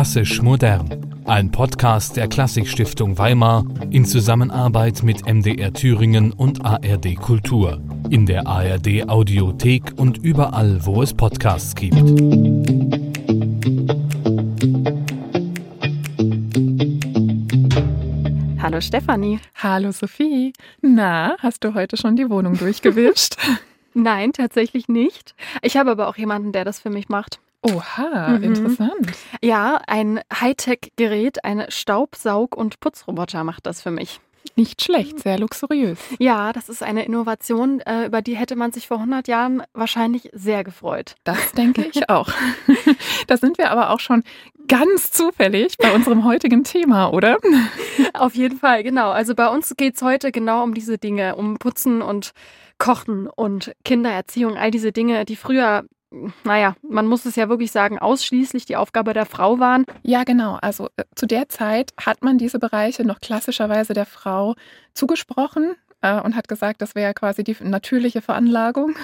Klassisch modern. Ein Podcast der Klassikstiftung Weimar in Zusammenarbeit mit MDR Thüringen und ARD Kultur. In der ARD Audiothek und überall, wo es Podcasts gibt. Hallo Stefanie. Hallo Sophie. Na, hast du heute schon die Wohnung durchgewischt? Nein, tatsächlich nicht. Ich habe aber auch jemanden, der das für mich macht. Oha, mhm. interessant. Ja, ein Hightech-Gerät, ein Staubsaug- und Putzroboter macht das für mich. Nicht schlecht, sehr luxuriös. Ja, das ist eine Innovation, äh, über die hätte man sich vor 100 Jahren wahrscheinlich sehr gefreut. Das denke ich auch. da sind wir aber auch schon ganz zufällig bei unserem heutigen Thema, oder? Auf jeden Fall, genau. Also bei uns geht es heute genau um diese Dinge, um Putzen und Kochen und Kindererziehung, all diese Dinge, die früher naja, man muss es ja wirklich sagen, ausschließlich die Aufgabe der Frau waren. Ja, genau. Also äh, zu der Zeit hat man diese Bereiche noch klassischerweise der Frau zugesprochen äh, und hat gesagt, das wäre quasi die natürliche Veranlagung.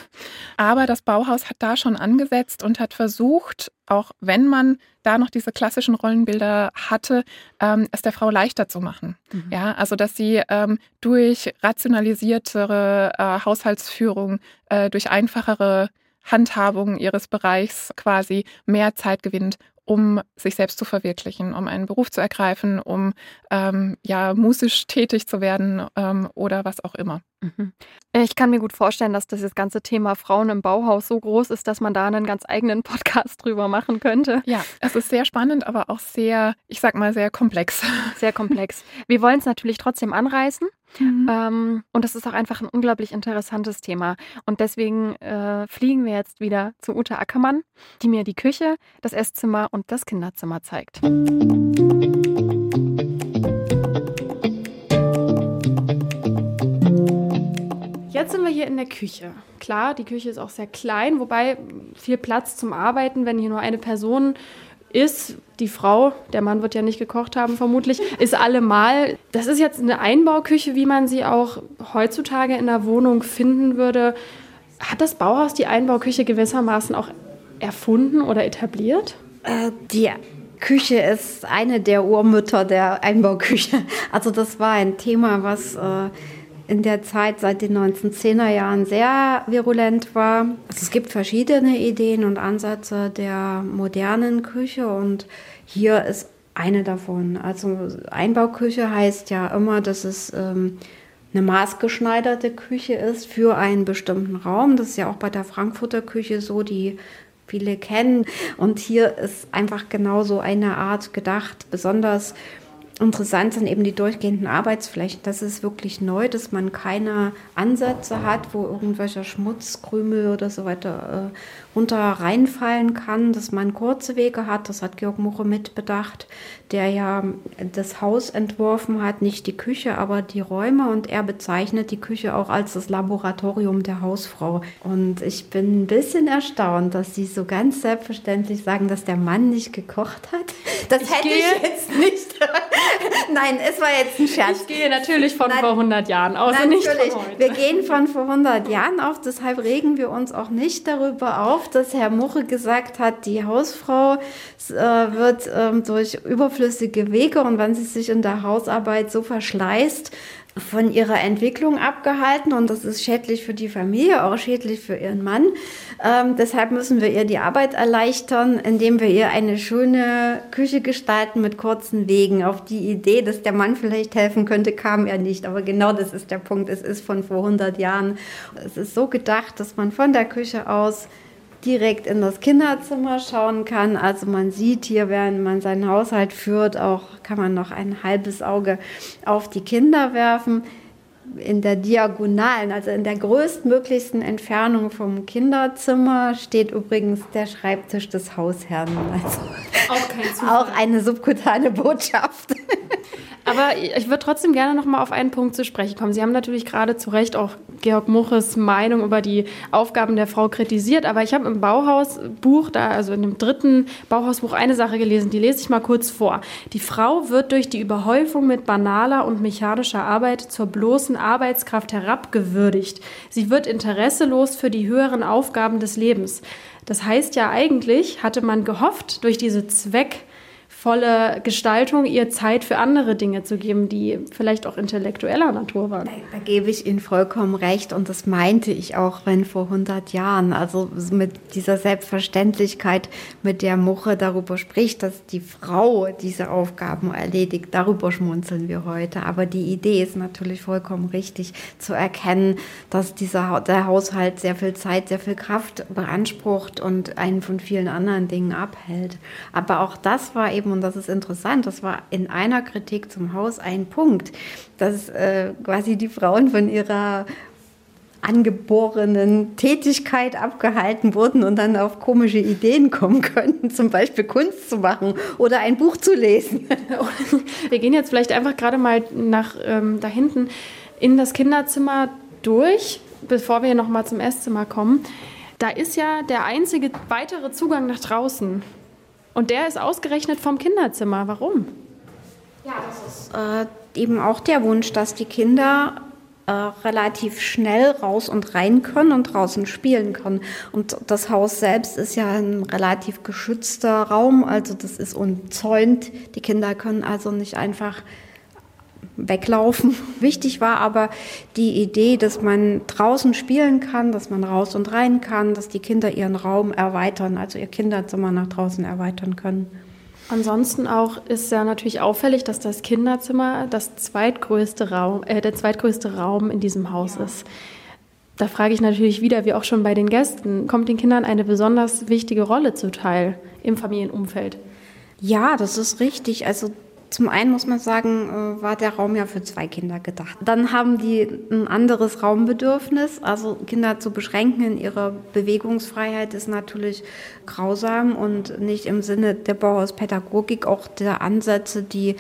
Aber das Bauhaus hat da schon angesetzt und hat versucht, auch wenn man da noch diese klassischen Rollenbilder hatte, ähm, es der Frau leichter zu machen. Mhm. Ja, also dass sie ähm, durch rationalisiertere äh, Haushaltsführung, äh, durch einfachere Handhabung ihres Bereichs quasi mehr Zeit gewinnt, um sich selbst zu verwirklichen, um einen Beruf zu ergreifen, um ähm, ja musisch tätig zu werden ähm, oder was auch immer. Mhm. Ich kann mir gut vorstellen, dass das ganze Thema Frauen im Bauhaus so groß ist, dass man da einen ganz eigenen Podcast drüber machen könnte. Ja, es ist sehr spannend, aber auch sehr, ich sag mal, sehr komplex. Sehr komplex. Wir wollen es natürlich trotzdem anreißen. Mhm. Ähm, und es ist auch einfach ein unglaublich interessantes Thema. Und deswegen äh, fliegen wir jetzt wieder zu Ute Ackermann, die mir die Küche, das Esszimmer und das Kinderzimmer zeigt. Jetzt sind wir hier in der Küche. Klar, die Küche ist auch sehr klein, wobei viel Platz zum Arbeiten, wenn hier nur eine Person ist, die Frau, der Mann wird ja nicht gekocht haben vermutlich, ist allemal. Das ist jetzt eine Einbauküche, wie man sie auch heutzutage in der Wohnung finden würde. Hat das Bauhaus die Einbauküche gewissermaßen auch erfunden oder etabliert? Äh, die Küche ist eine der Urmütter der Einbauküche. Also das war ein Thema, was äh, in der Zeit seit den 1910er Jahren sehr virulent war. Also es gibt verschiedene Ideen und Ansätze der modernen Küche und hier ist eine davon. Also Einbauküche heißt ja immer, dass es ähm, eine maßgeschneiderte Küche ist für einen bestimmten Raum. Das ist ja auch bei der Frankfurter Küche so, die viele kennen. Und hier ist einfach genauso eine Art gedacht, besonders Interessant sind eben die durchgehenden Arbeitsflächen. Das ist wirklich neu, dass man keine Ansätze hat, wo irgendwelcher Schmutz, Krümel oder so weiter äh, runter reinfallen kann, dass man kurze Wege hat. Das hat Georg Muche mitbedacht, der ja das Haus entworfen hat, nicht die Küche, aber die Räume. Und er bezeichnet die Küche auch als das Laboratorium der Hausfrau. Und ich bin ein bisschen erstaunt, dass sie so ganz selbstverständlich sagen, dass der Mann nicht gekocht hat. Das ich hätte ich jetzt nicht. Nein, es war jetzt ein Scherz. Ich gehe natürlich von Nein, vor 100 Jahren aus heute. Wir gehen von vor 100 Jahren auf, deshalb regen wir uns auch nicht darüber auf, dass Herr Muche gesagt hat, die Hausfrau äh, wird ähm, durch überflüssige Wege und wenn sie sich in der Hausarbeit so verschleißt, von ihrer Entwicklung abgehalten und das ist schädlich für die Familie, auch schädlich für ihren Mann. Ähm, deshalb müssen wir ihr die Arbeit erleichtern, indem wir ihr eine schöne Küche gestalten mit kurzen Wegen. Auf die Idee, dass der Mann vielleicht helfen könnte, kam er nicht. Aber genau das ist der Punkt. Es ist von vor 100 Jahren. Es ist so gedacht, dass man von der Küche aus direkt in das Kinderzimmer schauen kann. Also man sieht hier, während man seinen Haushalt führt, auch kann man noch ein halbes Auge auf die Kinder werfen. In der Diagonalen, also in der größtmöglichsten Entfernung vom Kinderzimmer, steht übrigens der Schreibtisch des Hausherrn. Also auch, auch eine subkutane Botschaft. Aber ich würde trotzdem gerne noch mal auf einen Punkt zu sprechen kommen. Sie haben natürlich gerade zu Recht auch Georg Muches Meinung über die Aufgaben der Frau kritisiert. Aber ich habe im Bauhausbuch, da, also in dem dritten Bauhausbuch, eine Sache gelesen, die lese ich mal kurz vor. Die Frau wird durch die Überhäufung mit banaler und mechanischer Arbeit zur bloßen Arbeitskraft herabgewürdigt. Sie wird interesselos für die höheren Aufgaben des Lebens. Das heißt ja eigentlich, hatte man gehofft, durch diese Zweck volle Gestaltung, ihr Zeit für andere Dinge zu geben, die vielleicht auch intellektueller Natur waren. Da, gebe ich Ihnen vollkommen recht und das meinte ich auch, wenn vor 100 Jahren, also mit dieser Selbstverständlichkeit, mit der Muche darüber spricht, dass die Frau diese Aufgaben erledigt, darüber schmunzeln wir heute. Aber die Idee ist natürlich vollkommen richtig zu erkennen, dass dieser, der Haushalt sehr viel Zeit, sehr viel Kraft beansprucht und einen von vielen anderen Dingen abhält. Aber auch das war eben, und das ist interessant, das war in einer Kritik zum Haus ein Punkt, dass äh, quasi die Frauen von ihrer angeborenen Tätigkeit abgehalten wurden und dann auf komische Ideen kommen könnten, zum Beispiel Kunst zu machen oder ein Buch zu lesen. Wir gehen jetzt vielleicht einfach gerade mal nach ähm, da hinten in das Kinderzimmer durch, bevor wir noch mal zum Esszimmer kommen. Da ist ja der einzige weitere Zugang nach draußen. Und der ist ausgerechnet vom Kinderzimmer. Warum? Ja, das ist äh, eben auch der Wunsch, dass die Kinder äh, relativ schnell raus und rein können und draußen spielen können. Und das Haus selbst ist ja ein relativ geschützter Raum, also das ist umzäunt. Die Kinder können also nicht einfach weglaufen. Wichtig war aber die Idee, dass man draußen spielen kann, dass man raus und rein kann, dass die Kinder ihren Raum erweitern, also ihr Kinderzimmer nach draußen erweitern können. Ansonsten auch ist ja natürlich auffällig, dass das Kinderzimmer das zweitgrößte Raum, äh, der zweitgrößte Raum in diesem Haus ist. Da frage ich natürlich wieder, wie auch schon bei den Gästen, kommt den Kindern eine besonders wichtige Rolle zuteil im Familienumfeld? Ja, das ist richtig. Also zum einen muss man sagen, äh, war der Raum ja für zwei Kinder gedacht. Dann haben die ein anderes Raumbedürfnis. Also Kinder zu beschränken in ihrer Bewegungsfreiheit ist natürlich grausam und nicht im Sinne der Bauhauspädagogik, auch der Ansätze, die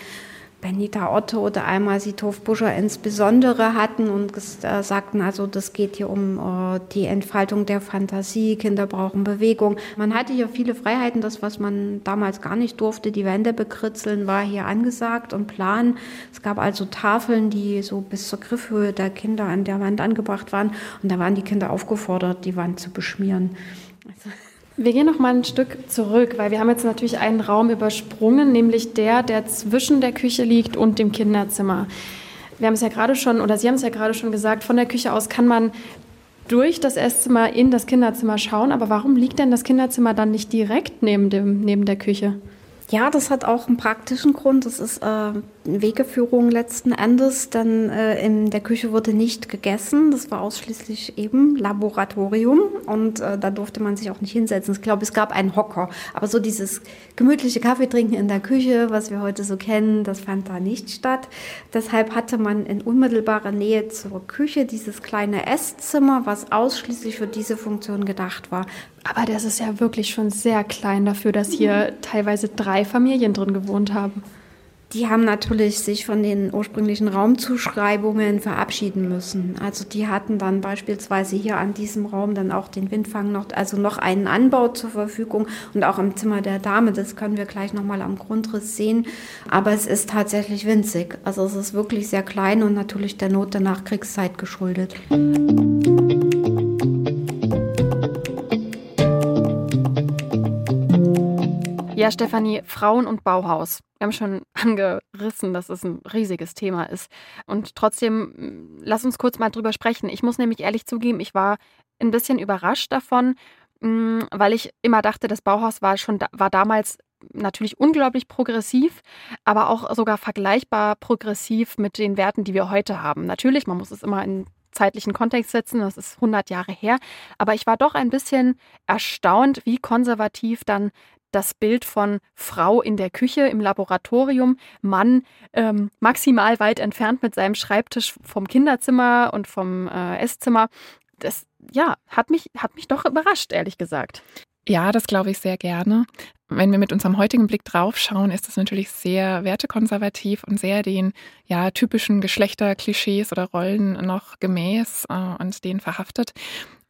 Benita Otto oder Alma Sitov-Buscher insbesondere hatten und äh, sagten, also das geht hier um äh, die Entfaltung der Fantasie, Kinder brauchen Bewegung. Man hatte hier viele Freiheiten, das, was man damals gar nicht durfte, die Wände bekritzeln, war hier angesagt und plan. Es gab also Tafeln, die so bis zur Griffhöhe der Kinder an der Wand angebracht waren und da waren die Kinder aufgefordert, die Wand zu beschmieren. Also wir gehen noch mal ein Stück zurück, weil wir haben jetzt natürlich einen Raum übersprungen, nämlich der, der zwischen der Küche liegt und dem Kinderzimmer. Wir haben es ja gerade schon, oder Sie haben es ja gerade schon gesagt, von der Küche aus kann man durch das Esszimmer in das Kinderzimmer schauen. Aber warum liegt denn das Kinderzimmer dann nicht direkt neben, dem, neben der Küche? Ja, das hat auch einen praktischen Grund. Das ist äh, Wegeführung letzten Endes, denn äh, in der Küche wurde nicht gegessen. Das war ausschließlich eben Laboratorium und äh, da durfte man sich auch nicht hinsetzen. Ich glaube, es gab einen Hocker, aber so dieses gemütliche Kaffee trinken in der Küche, was wir heute so kennen, das fand da nicht statt. Deshalb hatte man in unmittelbarer Nähe zur Küche dieses kleine Esszimmer, was ausschließlich für diese Funktion gedacht war. Aber das ist ja wirklich schon sehr klein dafür, dass hier teilweise drei Familien drin gewohnt haben. Die haben natürlich sich von den ursprünglichen Raumzuschreibungen verabschieden müssen. Also die hatten dann beispielsweise hier an diesem Raum dann auch den Windfang noch, also noch einen Anbau zur Verfügung und auch im Zimmer der Dame. Das können wir gleich nochmal am Grundriss sehen. Aber es ist tatsächlich winzig. Also es ist wirklich sehr klein und natürlich der Not der Nachkriegszeit geschuldet. Ja, Stefanie, Frauen und Bauhaus. Wir haben schon angerissen, dass es ein riesiges Thema ist. Und trotzdem, mm, lass uns kurz mal drüber sprechen. Ich muss nämlich ehrlich zugeben, ich war ein bisschen überrascht davon, mm, weil ich immer dachte, das Bauhaus war schon war damals natürlich unglaublich progressiv, aber auch sogar vergleichbar progressiv mit den Werten, die wir heute haben. Natürlich, man muss es immer in zeitlichen Kontext setzen, das ist 100 Jahre her, aber ich war doch ein bisschen erstaunt, wie konservativ dann das Bild von Frau in der Küche, im Laboratorium, Mann ähm, maximal weit entfernt mit seinem Schreibtisch vom Kinderzimmer und vom äh, Esszimmer. Das ja, hat mich, hat mich doch überrascht, ehrlich gesagt. Ja, das glaube ich sehr gerne. Wenn wir mit unserem heutigen Blick draufschauen, ist das natürlich sehr wertekonservativ und sehr den ja, typischen Geschlechterklischees oder Rollen noch gemäß äh, und denen verhaftet.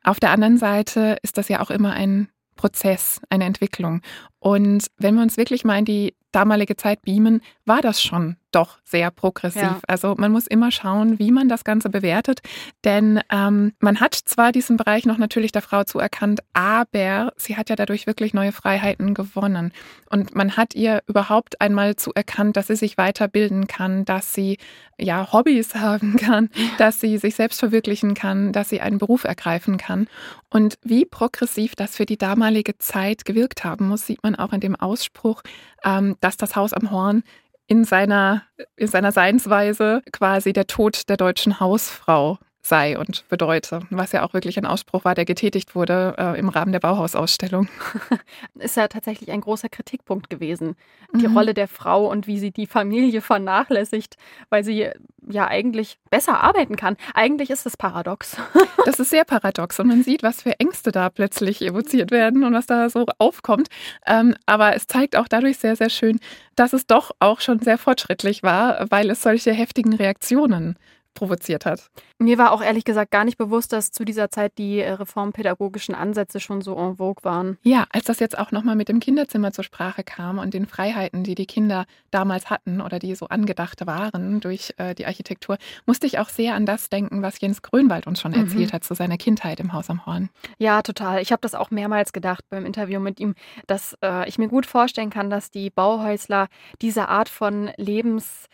Auf der anderen Seite ist das ja auch immer ein Prozess, eine Entwicklung. Und wenn wir uns wirklich mal in die damalige Zeit beamen, war das schon doch sehr progressiv. Ja. Also man muss immer schauen, wie man das Ganze bewertet. Denn ähm, man hat zwar diesen Bereich noch natürlich der Frau zuerkannt, aber sie hat ja dadurch wirklich neue Freiheiten gewonnen. Und man hat ihr überhaupt einmal zuerkannt, dass sie sich weiterbilden kann, dass sie ja Hobbys haben kann, dass sie sich selbst verwirklichen kann, dass sie einen Beruf ergreifen kann. Und wie progressiv das für die damalige Zeit gewirkt haben muss, sieht man auch in dem Ausspruch, ähm, dass das Haus am Horn in seiner, in seiner Seinsweise quasi der Tod der deutschen Hausfrau sei und bedeute, was ja auch wirklich ein Ausspruch war, der getätigt wurde äh, im Rahmen der Bauhausausstellung. Ist ja tatsächlich ein großer Kritikpunkt gewesen, die mhm. Rolle der Frau und wie sie die Familie vernachlässigt, weil sie ja eigentlich besser arbeiten kann. Eigentlich ist es paradox. Das ist sehr paradox und man sieht, was für Ängste da plötzlich evoziert werden und was da so aufkommt. Ähm, aber es zeigt auch dadurch sehr, sehr schön, dass es doch auch schon sehr fortschrittlich war, weil es solche heftigen Reaktionen provoziert hat. Mir war auch ehrlich gesagt gar nicht bewusst, dass zu dieser Zeit die äh, reformpädagogischen Ansätze schon so en vogue waren. Ja, als das jetzt auch nochmal mit dem Kinderzimmer zur Sprache kam und den Freiheiten, die die Kinder damals hatten oder die so angedacht waren durch äh, die Architektur, musste ich auch sehr an das denken, was Jens Grönwald uns schon mhm. erzählt hat zu seiner Kindheit im Haus am Horn. Ja, total. Ich habe das auch mehrmals gedacht beim Interview mit ihm, dass äh, ich mir gut vorstellen kann, dass die Bauhäusler diese Art von Lebens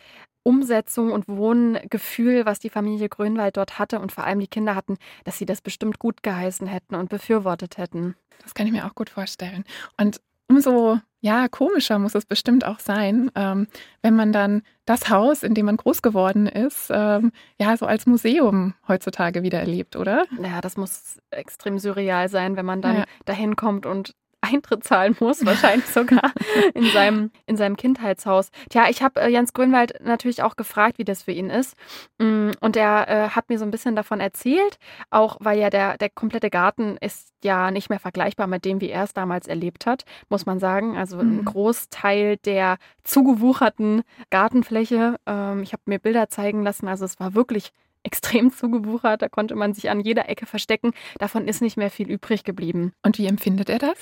Umsetzung und Wohngefühl, was die Familie Grönwald dort hatte und vor allem die Kinder hatten, dass sie das bestimmt gut geheißen hätten und befürwortet hätten. Das kann ich mir auch gut vorstellen. Und umso ja, komischer muss es bestimmt auch sein, ähm, wenn man dann das Haus, in dem man groß geworden ist, ähm, ja, so als Museum heutzutage wieder erlebt, oder? Ja, das muss extrem surreal sein, wenn man dann ja. dahin kommt und Eintritt zahlen muss, wahrscheinlich sogar in seinem, in seinem Kindheitshaus. Tja, ich habe äh, Jens Grünwald natürlich auch gefragt, wie das für ihn ist. Mm, und er äh, hat mir so ein bisschen davon erzählt, auch weil ja der, der komplette Garten ist ja nicht mehr vergleichbar mit dem, wie er es damals erlebt hat, muss man sagen. Also ein mhm. Großteil der zugewucherten Gartenfläche. Ähm, ich habe mir Bilder zeigen lassen, also es war wirklich extrem zugewuchert. Da konnte man sich an jeder Ecke verstecken. Davon ist nicht mehr viel übrig geblieben. Und wie empfindet er das?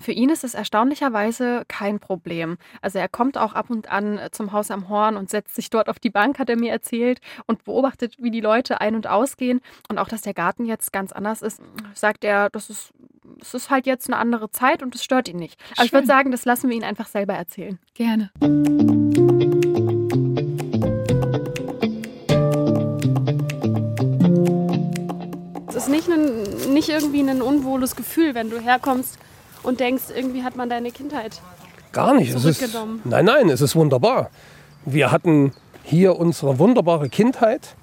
Für ihn ist es erstaunlicherweise kein Problem. Also er kommt auch ab und an zum Haus am Horn und setzt sich dort auf die Bank, hat er mir erzählt, und beobachtet, wie die Leute ein- und ausgehen. Und auch, dass der Garten jetzt ganz anders ist, sagt er, das ist, es ist halt jetzt eine andere Zeit und es stört ihn nicht. Aber ich würde sagen, das lassen wir ihn einfach selber erzählen. Gerne. Nicht, ein, nicht irgendwie ein unwohles Gefühl, wenn du herkommst und denkst, irgendwie hat man deine Kindheit Gar nicht. Es ist, nein, nein, es ist wunderbar. Wir hatten hier unsere wunderbare Kindheit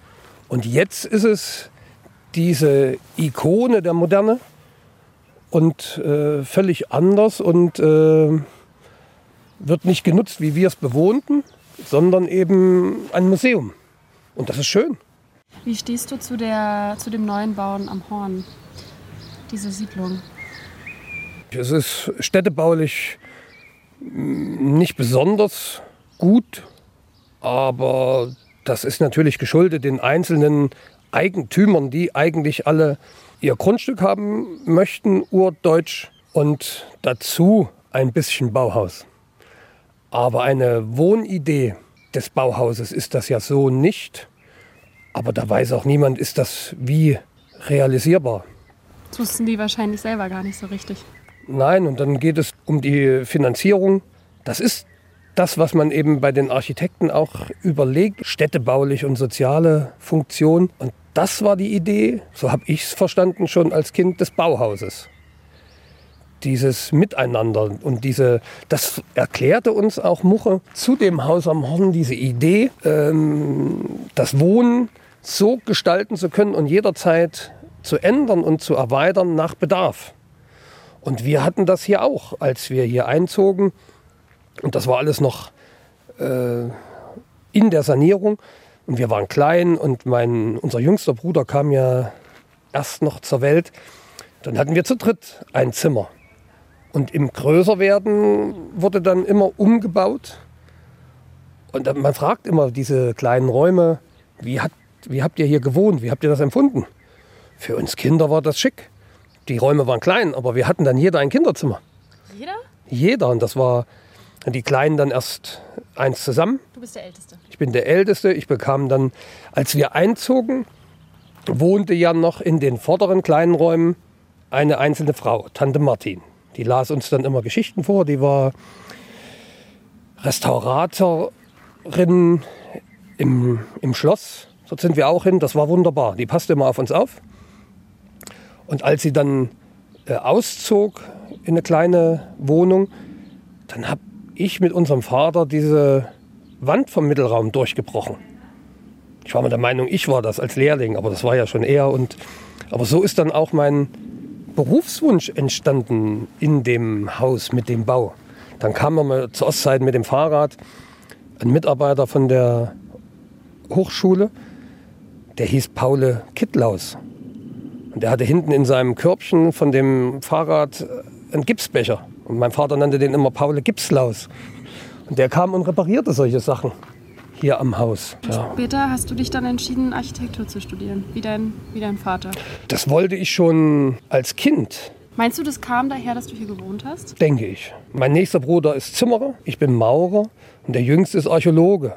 und jetzt ist es diese Ikone der Moderne und äh, völlig anders und äh, wird nicht genutzt, wie wir es bewohnten, sondern eben ein Museum. Und das ist schön. Wie stehst du zu, der, zu dem neuen Bauen am Horn, diese Siedlung? Es ist städtebaulich nicht besonders gut, aber das ist natürlich geschuldet den einzelnen Eigentümern, die eigentlich alle ihr Grundstück haben möchten, urdeutsch und dazu ein bisschen Bauhaus. Aber eine Wohnidee des Bauhauses ist das ja so nicht. Aber da weiß auch niemand, ist das wie realisierbar. Das wussten die wahrscheinlich selber gar nicht so richtig. Nein, und dann geht es um die Finanzierung. Das ist das, was man eben bei den Architekten auch überlegt, städtebaulich und soziale Funktion. Und das war die Idee, so habe ich es verstanden, schon als Kind des Bauhauses. Dieses Miteinander und diese, das erklärte uns auch Muche zu dem Haus am Horn, diese Idee, ähm, das Wohnen so gestalten zu können und jederzeit zu ändern und zu erweitern nach Bedarf. Und wir hatten das hier auch, als wir hier einzogen. Und das war alles noch äh, in der Sanierung. Und wir waren klein und mein, unser jüngster Bruder kam ja erst noch zur Welt. Dann hatten wir zu dritt ein Zimmer. Und im Größerwerden wurde dann immer umgebaut. Und man fragt immer diese kleinen Räume, wie, hat, wie habt ihr hier gewohnt? Wie habt ihr das empfunden? Für uns Kinder war das schick. Die Räume waren klein, aber wir hatten dann jeder ein Kinderzimmer. Jeder? jeder. Und das war die Kleinen dann erst eins zusammen. Du bist der Älteste. Ich bin der Älteste. Ich bekam dann, als wir einzogen, wohnte ja noch in den vorderen kleinen Räumen eine einzelne Frau, Tante Martin. Die las uns dann immer Geschichten vor. Die war Restauratorin im, im Schloss. Dort sind wir auch hin. Das war wunderbar. Die passte immer auf uns auf. Und als sie dann äh, auszog in eine kleine Wohnung, dann habe ich mit unserem Vater diese Wand vom Mittelraum durchgebrochen. Ich war mir der Meinung, ich war das als Lehrling, aber das war ja schon er. Und, aber so ist dann auch mein Berufswunsch entstanden in dem Haus mit dem Bau. Dann kam mal zur Ostzeit mit dem Fahrrad ein Mitarbeiter von der Hochschule, der hieß Paule Kittlaus. Und der hatte hinten in seinem Körbchen von dem Fahrrad einen Gipsbecher. Und mein Vater nannte den immer Paule Gipslaus. Und der kam und reparierte solche Sachen hier am Haus. Ja. Später hast du dich dann entschieden, Architektur zu studieren, wie dein, wie dein Vater. Das wollte ich schon als Kind. Meinst du, das kam daher, dass du hier gewohnt hast? Denke ich. Mein nächster Bruder ist Zimmerer, ich bin Maurer und der jüngste ist Archäologe.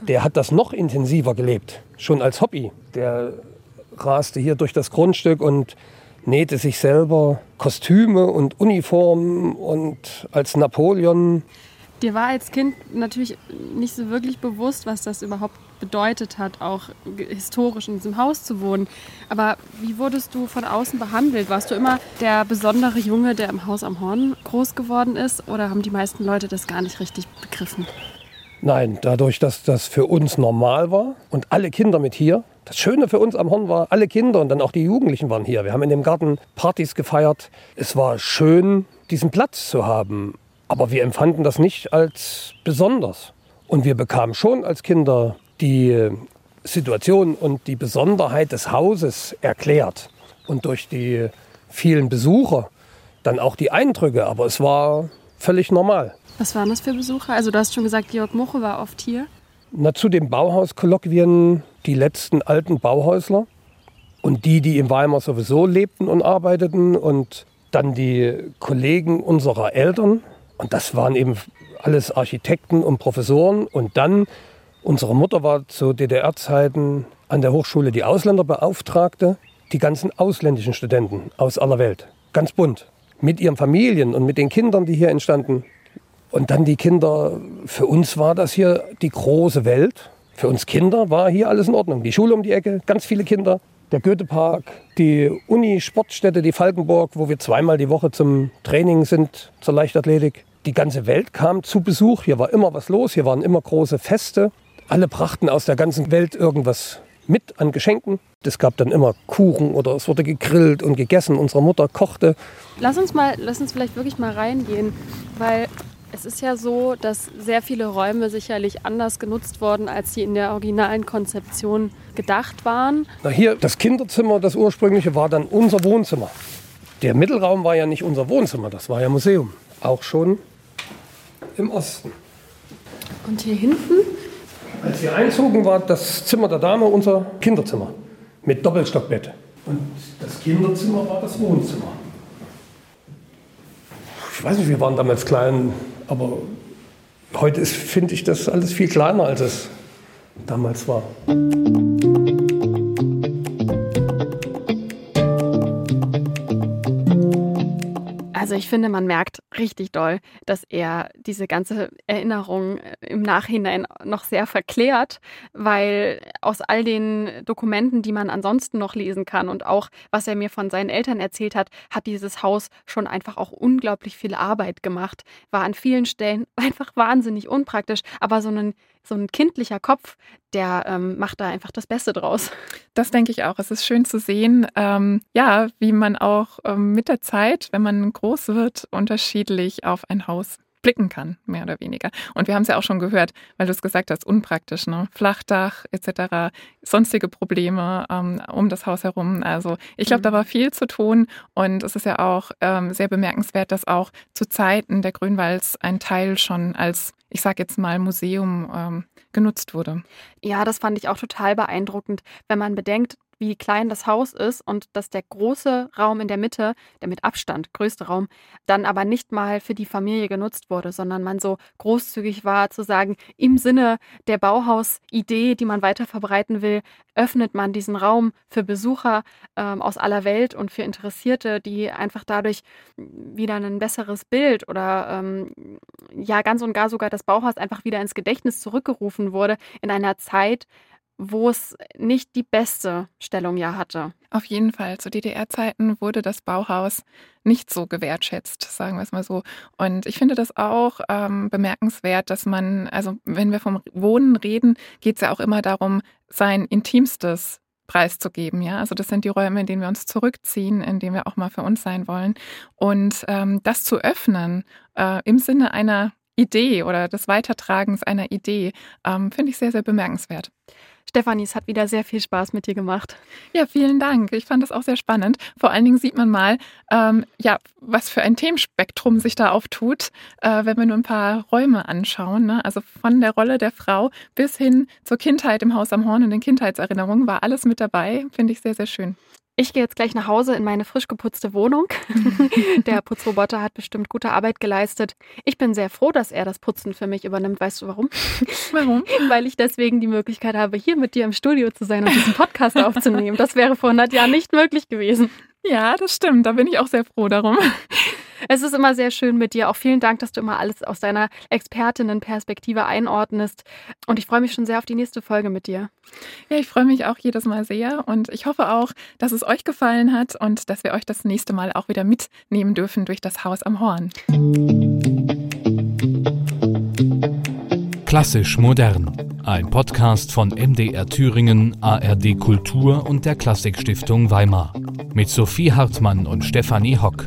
Der hat das noch intensiver gelebt, schon als Hobby. Der raste hier durch das Grundstück und nähte sich selber Kostüme und Uniformen und als Napoleon Dir war als Kind natürlich nicht so wirklich bewusst, was das überhaupt bedeutet hat, auch historisch in diesem Haus zu wohnen. Aber wie wurdest du von außen behandelt? Warst du immer der besondere Junge, der im Haus am Horn groß geworden ist? Oder haben die meisten Leute das gar nicht richtig begriffen? Nein, dadurch, dass das für uns normal war und alle Kinder mit hier. Das Schöne für uns am Horn war, alle Kinder und dann auch die Jugendlichen waren hier. Wir haben in dem Garten Partys gefeiert. Es war schön, diesen Platz zu haben. Aber wir empfanden das nicht als besonders. Und wir bekamen schon als Kinder die Situation und die Besonderheit des Hauses erklärt. Und durch die vielen Besucher dann auch die Eindrücke. Aber es war völlig normal. Was waren das für Besucher? Also du hast schon gesagt, Georg Muche war oft hier. Na, zu den Bauhauskolloquien die letzten alten Bauhäusler und die, die in Weimar sowieso lebten und arbeiteten und dann die Kollegen unserer Eltern, und das waren eben alles Architekten und Professoren. Und dann, unsere Mutter war zu DDR-Zeiten an der Hochschule die Ausländerbeauftragte, die ganzen ausländischen Studenten aus aller Welt. Ganz bunt. Mit ihren Familien und mit den Kindern, die hier entstanden. Und dann die Kinder, für uns war das hier die große Welt. Für uns Kinder war hier alles in Ordnung. Die Schule um die Ecke, ganz viele Kinder. Der Goethepark, die Uni-Sportstätte, die Falkenburg, wo wir zweimal die Woche zum Training sind, zur Leichtathletik die ganze Welt kam zu Besuch. Hier war immer was los, hier waren immer große Feste. Alle brachten aus der ganzen Welt irgendwas mit an Geschenken. Es gab dann immer Kuchen oder es wurde gegrillt und gegessen. Unsere Mutter kochte. Lass uns mal, lass uns vielleicht wirklich mal reingehen, weil es ist ja so, dass sehr viele Räume sicherlich anders genutzt wurden, als sie in der originalen Konzeption gedacht waren. Na hier, das Kinderzimmer, das ursprüngliche, war dann unser Wohnzimmer. Der Mittelraum war ja nicht unser Wohnzimmer, das war ja Museum. Auch schon im Osten. Und hier hinten? Als wir einzogen, war das Zimmer der Dame unser Kinderzimmer mit Doppelstockbett. Und das Kinderzimmer war das Wohnzimmer. Ich weiß nicht, wir waren damals klein, aber heute finde ich das alles viel kleiner, als es damals war. Also ich finde, man merkt richtig doll, dass er diese ganze Erinnerung äh, im Nachhinein noch sehr verklärt, weil aus all den Dokumenten, die man ansonsten noch lesen kann und auch was er mir von seinen Eltern erzählt hat, hat dieses Haus schon einfach auch unglaublich viel Arbeit gemacht, war an vielen Stellen einfach wahnsinnig unpraktisch, aber so ein so ein kindlicher Kopf, der ähm, macht da einfach das Beste draus. Das denke ich auch. Es ist schön zu sehen, ähm, ja, wie man auch ähm, mit der Zeit, wenn man groß wird, unterschiedlich auf ein Haus blicken kann, mehr oder weniger. Und wir haben es ja auch schon gehört, weil du es gesagt hast, unpraktisch, ne? Flachdach etc., sonstige Probleme ähm, um das Haus herum. Also ich glaube, mhm. da war viel zu tun und es ist ja auch ähm, sehr bemerkenswert, dass auch zu Zeiten der Grünwalds ein Teil schon als ich sage jetzt mal, Museum ähm, genutzt wurde. Ja, das fand ich auch total beeindruckend, wenn man bedenkt, wie klein das Haus ist und dass der große Raum in der Mitte, der mit Abstand größte Raum, dann aber nicht mal für die Familie genutzt wurde, sondern man so großzügig war zu sagen, im Sinne der Bauhausidee, die man weiter verbreiten will, öffnet man diesen Raum für Besucher ähm, aus aller Welt und für Interessierte, die einfach dadurch wieder ein besseres Bild oder ähm, ja ganz und gar sogar das Bauhaus einfach wieder ins Gedächtnis zurückgerufen wurde in einer Zeit, wo es nicht die beste Stellung ja hatte. Auf jeden Fall. Zu DDR-Zeiten wurde das Bauhaus nicht so gewertschätzt, sagen wir es mal so. Und ich finde das auch ähm, bemerkenswert, dass man, also wenn wir vom Wohnen reden, geht es ja auch immer darum, sein Intimstes preiszugeben. Ja, also das sind die Räume, in denen wir uns zurückziehen, in denen wir auch mal für uns sein wollen. Und ähm, das zu öffnen äh, im Sinne einer Idee oder des Weitertragens einer Idee, ähm, finde ich sehr, sehr bemerkenswert. Stefanie, es hat wieder sehr viel Spaß mit dir gemacht. Ja, vielen Dank. Ich fand das auch sehr spannend. Vor allen Dingen sieht man mal, ähm, ja, was für ein Themenspektrum sich da auftut, äh, wenn wir nur ein paar Räume anschauen. Ne? Also von der Rolle der Frau bis hin zur Kindheit im Haus am Horn und den Kindheitserinnerungen war alles mit dabei. Finde ich sehr, sehr schön. Ich gehe jetzt gleich nach Hause in meine frisch geputzte Wohnung. Der Putzroboter hat bestimmt gute Arbeit geleistet. Ich bin sehr froh, dass er das Putzen für mich übernimmt. Weißt du warum? Warum? Weil ich deswegen die Möglichkeit habe, hier mit dir im Studio zu sein und diesen Podcast aufzunehmen. Das wäre vor 100 Jahren nicht möglich gewesen. Ja, das stimmt. Da bin ich auch sehr froh darum. Es ist immer sehr schön mit dir. Auch vielen Dank, dass du immer alles aus deiner Expertinnenperspektive einordnest. Und ich freue mich schon sehr auf die nächste Folge mit dir. Ja, ich freue mich auch jedes Mal sehr und ich hoffe auch, dass es euch gefallen hat und dass wir euch das nächste Mal auch wieder mitnehmen dürfen durch das Haus am Horn. Klassisch modern. Ein Podcast von MDR Thüringen, ARD Kultur und der Klassikstiftung Weimar. Mit Sophie Hartmann und Stefanie Hock